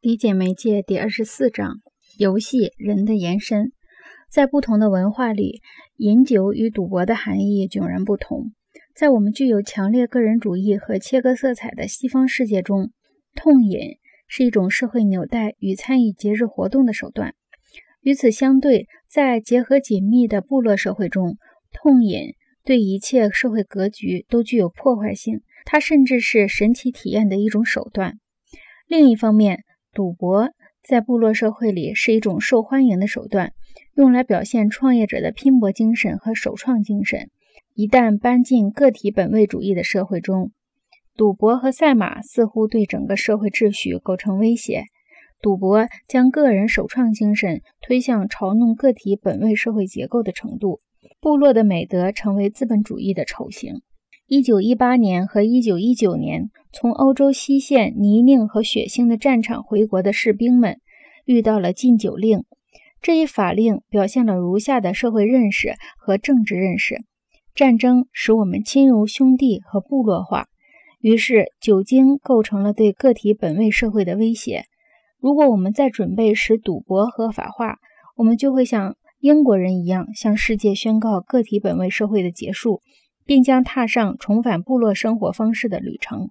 理解媒介第二十四章：游戏人的延伸。在不同的文化里，饮酒与赌博的含义迥然不同。在我们具有强烈个人主义和切割色彩的西方世界中，痛饮是一种社会纽带与参与节日活动的手段。与此相对，在结合紧密的部落社会中，痛饮对一切社会格局都具有破坏性，它甚至是神奇体验的一种手段。另一方面，赌博在部落社会里是一种受欢迎的手段，用来表现创业者的拼搏精神和首创精神。一旦搬进个体本位主义的社会中，赌博和赛马似乎对整个社会秩序构成威胁。赌博将个人首创精神推向嘲弄个体本位社会结构的程度，部落的美德成为资本主义的丑行。一九一八年和一九一九年，从欧洲西线泥泞和血腥的战场回国的士兵们遇到了禁酒令。这一法令表现了如下的社会认识和政治认识：战争使我们亲如兄弟和部落化，于是酒精构成了对个体本位社会的威胁。如果我们在准备使赌博合法化，我们就会像英国人一样，向世界宣告个体本位社会的结束。并将踏上重返部落生活方式的旅程。